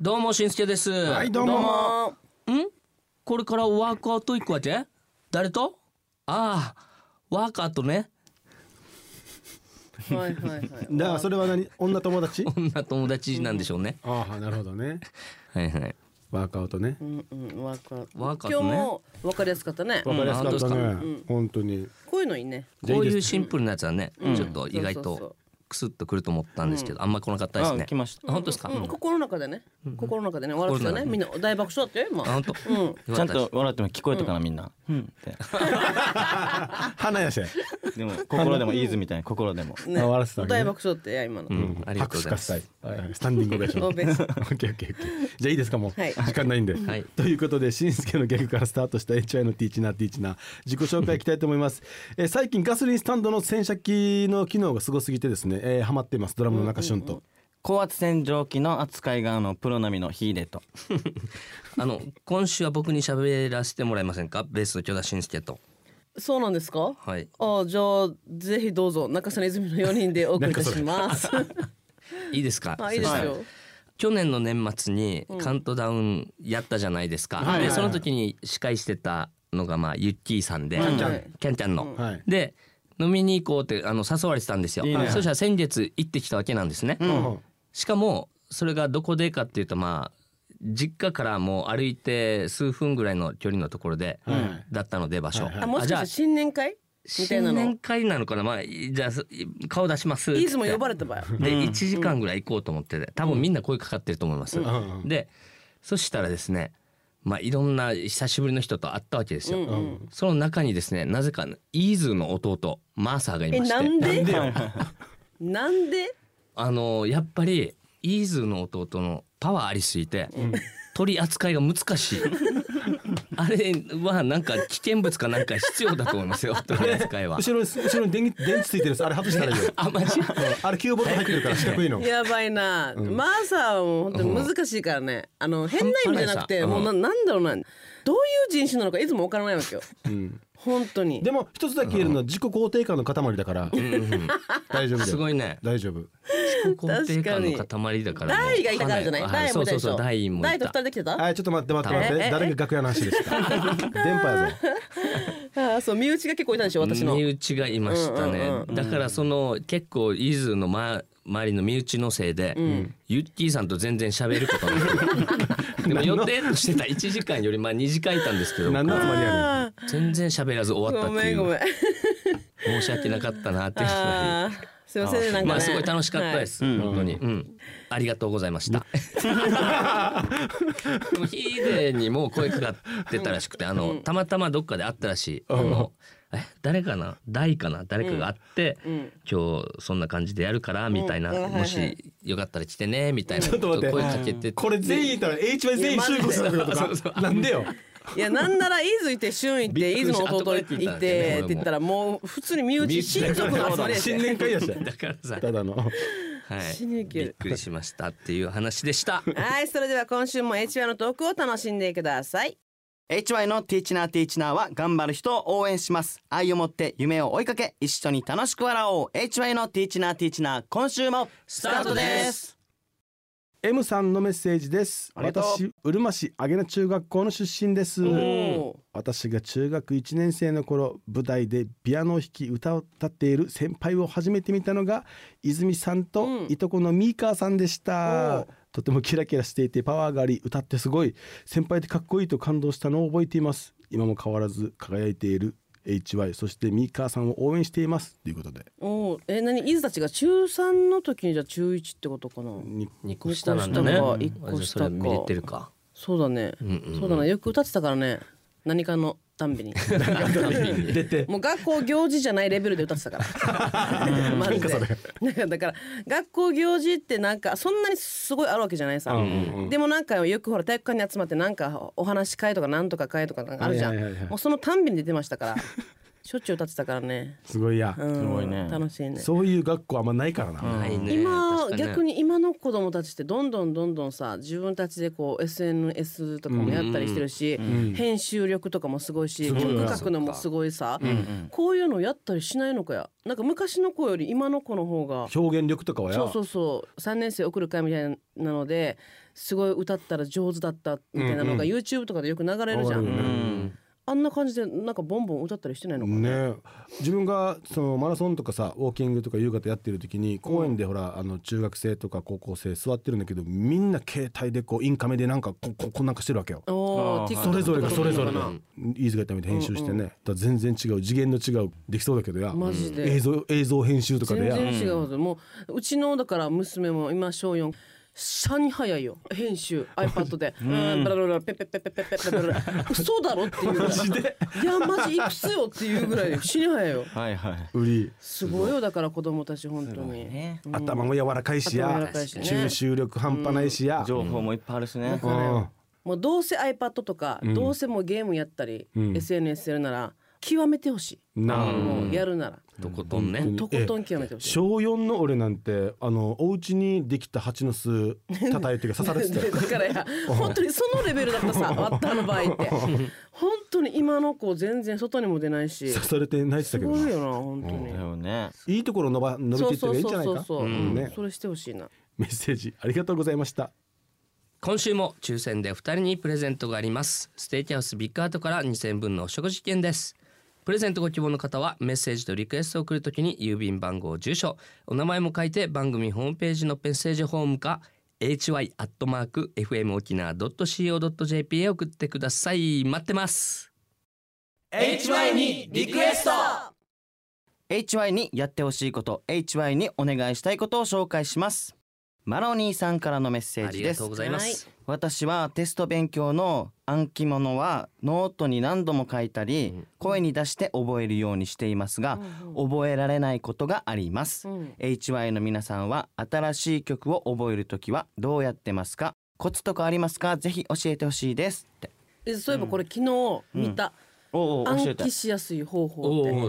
どうもしんすけです。はいどうも。ん？これからワークアウト行くわけ？誰と？ああワークアウトね。はいはいはい。だからそれは何？女友達？女友達なんでしょうね、ああなるほどね。はいはいワークアウトね。うんうん、ワークアウト。ワークアウトね。今日も分かりやすかったね。わかりやすかったうん。ね本当に。こういうのいいね。こういうシンプルなやつはね、ちょっと意外そうそう。そうとクスッとくると思ったんですけど、あんま来なかったですね。あ来ました。あ本当ですか、うん、心の中でね、心の中でね、笑ってたね、みんな大爆笑だってよ、今。あ本当、うん。ちゃんと笑っても聞こえたかなみんな。うん。って。花やせでも心でもイーズみたいな心でも。ねあ笑ってたね。大爆笑ってや今の。うん、ありがとう拍ございます。はい。はい。スタンディングオベーション。オベーション。オッケーオッケーオッケー。じゃあいいですかもう、はい。時間ないんで、はい。ということでしんすけの逆からスタートした HY のティーチナーティーチナー。自己紹介いきたいと思います、えー最近ガソリンスタンドの洗車機の機能がすごすぎてですね、えー、ハマっています。ドラムの中旬と、高圧洗浄機の扱いがあのプロ並みのヒーデと。あの今週は僕に喋らせてもらえませんか？ベースの巨田俊介とそうなんですか？はい。あ、じゃあ、ぜひどうぞ、中曽根泉の四人でお送りいたします。いいですか？あ、いいですよ。去年の年末にカウントダウンやったじゃないですか、はい。はいはいでその時に司会してたのがまあユッキーさんで、んキャンちゃんの、はい。で飲みに行こうってあの誘われてたんですよ。いいね。そしたら先月行ってきたわけなんですね、うん。しかもそれがどこでかっていうとまあ実家からもう歩いて数分ぐらいの距離のところで、はい。だったので場所、はいはい。あ、もしかして新年会？みたいなの？新年。会なのかな？まあじゃあす顔出しますいつも呼ばれたばよ。で1時間ぐらい行こうと思ってて多分みんな声かかってると思います、ん。でそしたらですねまあいろんな久しぶりの人と会ったわけですよ、うんその中にですねなぜかイーズの弟マーサーがいえ、まして。なんで？なんで。あのやっぱりイーズの弟のパワーありすぎて、取り扱いが難しい。あれはなんか危険物かなんか必要だと思いますよ取り扱いは。後ろに後ろに電気電池ついてるやつあれ外したらいいよ。あマジあれ9ボルト入ってるから四角いの。やばいな、マーサーはもう本当に難しいからね、あの変な意味じゃなくて、もうななんだろうな。どういう人種なのかいつもわからないわけよ、本当に。でも一つだけ言えるのは自己肯定感の塊だから。大丈夫だよ。すごいね。大丈夫。肯定感の塊だからもう。大がいたからじゃない？はい大もいたでしょそうそうそう。大も大と二いた人で来てた？はいちょっと待って待って待って。ええ？誰が楽屋の話ですか？電波やぞああそう身内が結構いたんでしょ私の。身内がいましたね、だからその結構伊豆の、ま、周りの身内のせいで、ユッキーさん。と全然喋ることなくでも予定としてた1時間よりまあ2時間いたんですけど。何の集まりやねん。あ全然喋らず終わったごっていう。めんごめん。申し訳なかったなっていうすいませんねなんかね。いまあすごい楽しかったです、本当に、うん、ありがとうございました。ヒーデにも声かかってたらしくてあの、たまたまどっかで会ったらしい、あのえ誰かな？大かな？誰かが会って、今日そんな感じでやるからみたいな、うん。うんはいはいもしよかったら来てねみたいなちょっと待って。声かけて。これ全員いたら HY 全員集合するってことかなんでよ？いやなんなら伊豆行って旬行って伊豆の弟行ってって言ったらも。う普通に身内親族の集まりやし新年会やし。だからさ、ただの。はい、びっくりしましたっていう話でした。はいそれでは今週も HY のトークを楽しんでください HY のティーチナーティーチナーは頑張る人を応援します。愛を持って夢を追いかけ一緒に楽しく笑おう。HY のティーチナーティーチナー今週もスタートです。M さんのメッセージです。私うるま市あげな中学校の出身です。お私が中学1年生の頃舞台でピアノを弾き歌を歌っている先輩を初めて見たのが泉さんとうん。いとこのミーカーさんでした、おとてもキラキラしていてパワーがあり歌ってすごい先輩ってかっこいいと感動したのを覚えています。今も変わらず輝いている HY そしてミーカーさんを応援しています。ということで。おえ何？伊豆たちが中三の時にじゃあ中一ってことかな？に二個下なんだね。一個下か。見れてるか。そうだね、んうんそうだなよく歌ってたからね 何かのたんびに。出て。もう学校行事じゃないレベルで歌ってたから。マジで。なんかだから学校行事ってなんかそんなにすごいあるわけじゃないさ、うんうんうん。でもなんかよくほら体育館に集まってなんかお話し会とかなんとか会とかなんかあるじゃん、はいはいはいはい。もうそのたんびに出てましたからしょっちゅう歌ってたからね。すごいや、うん、すごいね。楽しいね。そういう学校あんまないからな、ないね。今逆に今の子供たちってどんどんどんどんさ自分たちでこう SNS とかもやったりしてるし、編集力とかもすごいし曲な書くのもすごいさ、こういうのやったりしないのかや。なんか昔の子より今の子の方が表現力とかはや。そうそうそう。3年生送る会みたいなのですごい歌ったら上手だったみたいなのが YouTube とかでよく流れるじゃん、流れるね。うんあんな感じでなんかボンボン歌ったりしてないのかな、ね。自分がそのマラソンとかさウォーキングとか夕方やってる時に公園でほら、あの中学生とか高校生座ってるんだけどみんな携帯でこうインカメでなんかこここんなんかしてるわけよ。それぞれがそれぞれが。飯塚みたいに編集してね、だ全然違う。次元の違う。できそうだけどや。マジで。映像映像編集とかでや。全然違うもううちのだから娘も今小4シャに早いよ。編集。iPad で。うん。ブラブラペペペペペペペブラ嘘だろっていうマジでいやマジいくつよっていうぐらい死に早いよはいはい売りすごいよだから子供たち本当に、ね頭も柔らかいし頭も柔やらかいしね収集力半端ないしや、情報もいっぱいあるしねうんもうどうせ iPad とか、どうせもうゲームやったり、ん SNS やるなら極めてほしい、なあ。もうやるなら、とことんね。うん。とことん極めてほしい。小4の俺なんてあのお家にできた蜂の巣叩いて刺されてたよ。だからや本当にそのレベルだったさワッターの場合って。本当に今の子全然外にも出ないし。刺されて泣いてたすけどな。ごいよな本当に、だよね。いいところ伸ば伸びていってるいいんじゃないか？そうそうそうそう、う。ん。ね。それしてほしいな。メッセージありがとうございました。今週も抽選で2人にプレゼントがあります。ステーキハウスビッグアートから2000分のお食事券ですプレゼントご希望の方はメッセージとリクエストを送るときに郵便番号住所お名前も書いて番組ホームページのメッセージフォームか hy.fmokinawa.co.jp へ送ってください。待ってます。HY にリクエスト。HY にやってほしいこと HY にお願いしたいことを紹介します。マロニーさんからのメッセージです。ありがとうございます、私はテスト勉強の暗記物はノートに何度も書いたり、声に出して覚えるようにしていますが、覚えられないことがあります、うん。HY の皆さんは新しい曲を覚えるときはどうやってますか？コツとかありますか？ぜひ教えてほしいです。って。えそういえばこれ昨日見た、暗記しやすい方法おって。音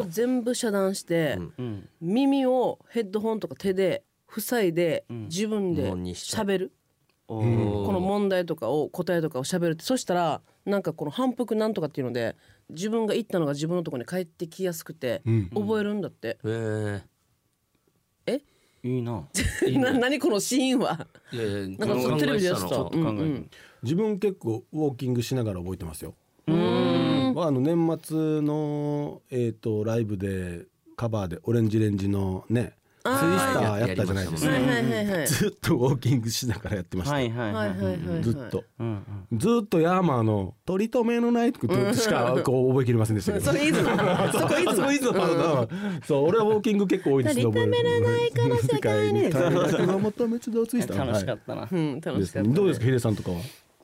う全部遮断して、うん。耳をヘッドホンとか手で塞いで、自分で喋る。おこの問題とかを答えとかを喋るってそしたらなんかこの反復なんとかっていうので自分が言ったのが自分のところに返ってきやすくて、ん。覚えるんだって、ええ？いいな。な何このシーンは？ー、いやいやなんかテレビでやってた。自分結構ウォーキングしながら覚えてますよ。うん。まああの年末のえっ、とライブでカバーでオレンジレンジのねツイスターやったじゃないですか、はいはいはいはい。ずっとウォーキングしながらやってました、はいはいはいい、ははいはいはい。ずっと。うんうん。ずっとヤーマーの「取り留めのない」しかこう覚えきれませんでしたけど。それいいぞなそこいいぞなそこいいぞそう俺はウォーキング結構多いです。取り留めのないこの世界に楽しかったな、うん楽ですしかった、ね、どうですかヒデさんとかは？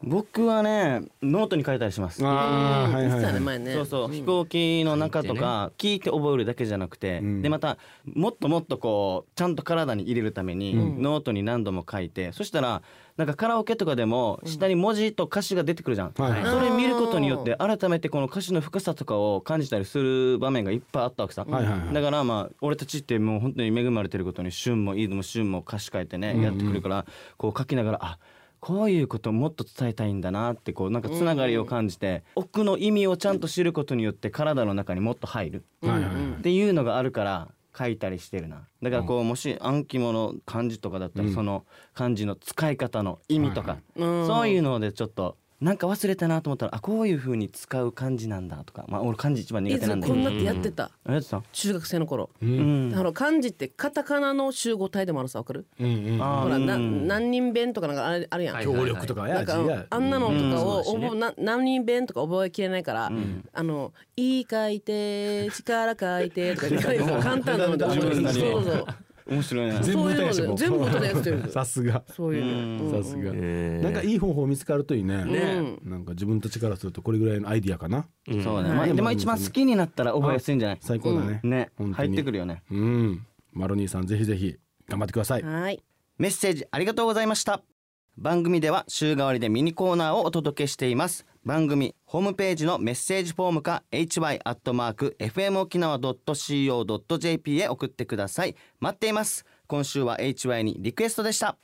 僕はねノートに書いたりします。ああはいはい言ってたはいね前ね。そうそう、飛行機の中とか聞いて覚えるだけじゃなくて、ん。でまたもっともっとこうちゃんと体に入れるためにノートに何度も書いて、そしたらなんかカラオケとかでも下に文字と歌詞が出てくるじゃん、はいそれ見ることによって改めてこの歌詞の深さとかを感じたりする場面がいっぱいあったわけさ、はいはいはい。だからまあ俺たちってもう本当に恵まれてることに旬もいいのも旬も歌詞書いてね、やってくるからこう書きながらあこういうことをもっと伝えたいんだなってこうなんかつながりを感じて、奥の意味をちゃんと知ることによって体の中にもっと入る。っていうのがあるから書いたりしてるな。だからこうもし暗記物漢字とかだったらその漢字の使い方の意味とか、うん。そういうのでちょっとなんか忘れたなと思ったらあこういう風に使う漢字なんだとかまあ俺漢字一番苦いつ手なんだけど。こんなってやってた？あやってた。中学生の頃、うん。あの漢字ってカタカナの集合体でもあるさわかる？うんうんほらなうん何人弁とかなんかあれあるやん、はい協力とかやなんかあんなのとかをうん。な何人弁とか覚えきれないから、あの「いい書いて力書いて」とか 簡単なので覚える自分なりに。そうそう面白いな。全部歌やしもうそういうので全部歌でやってる さすが。そういうの。さすが。えー。なんかいい方法見つかるといいね。ねなんか自分たちからするとこれぐらいのアイディアかな。そうね、でも一番好きになったら覚えやすいんじゃない？最高だね。ね。入ってくるよね。うん。マロニーさんぜひぜひ頑張ってください。はい。メッセージありがとうございました。番組では週替わりでミニコーナーをお届けしています番組ホームページのメッセージフォームか hy.fmokinawa.co.jp へ送ってください。待っています。今週は HY にリクエストでした。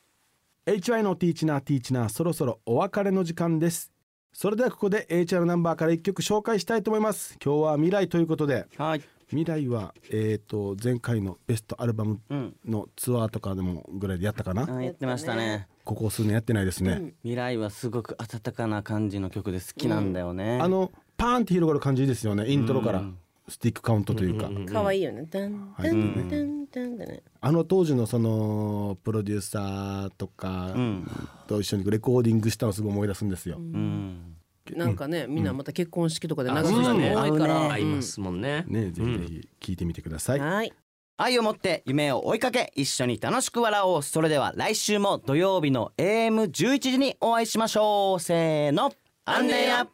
HY のティーチナーティーチナーそろそろお別れの時間です。それではここで HR ナンバーから一曲紹介したいと思います。今日は未来ということで。はい未来はえっ、と前回のベストアルバムうん。のツアーとかでもぐらいでやったかな、あやってましたね。ここ数年やってないですね、未来はすごく温かな感じの曲で好きなんだよね、あのパーンって広がる感じですよねイントロから。スティックカウントというか、可愛いよね。ダンダンダンダンだね。あの当時のそのプロデューサーとかと一緒にレコーディングしたのすごい思い出すんですよ、うんなんかね、みんなまた結婚式とかで流あす人多いから。合いますもんね。ねぜひぜひ聞いてみてください、はい。愛を持って夢を追いかけ一緒に楽しく笑おう。それでは来週も土曜日の AM11 時にお会いしましょう。せーの。アンネや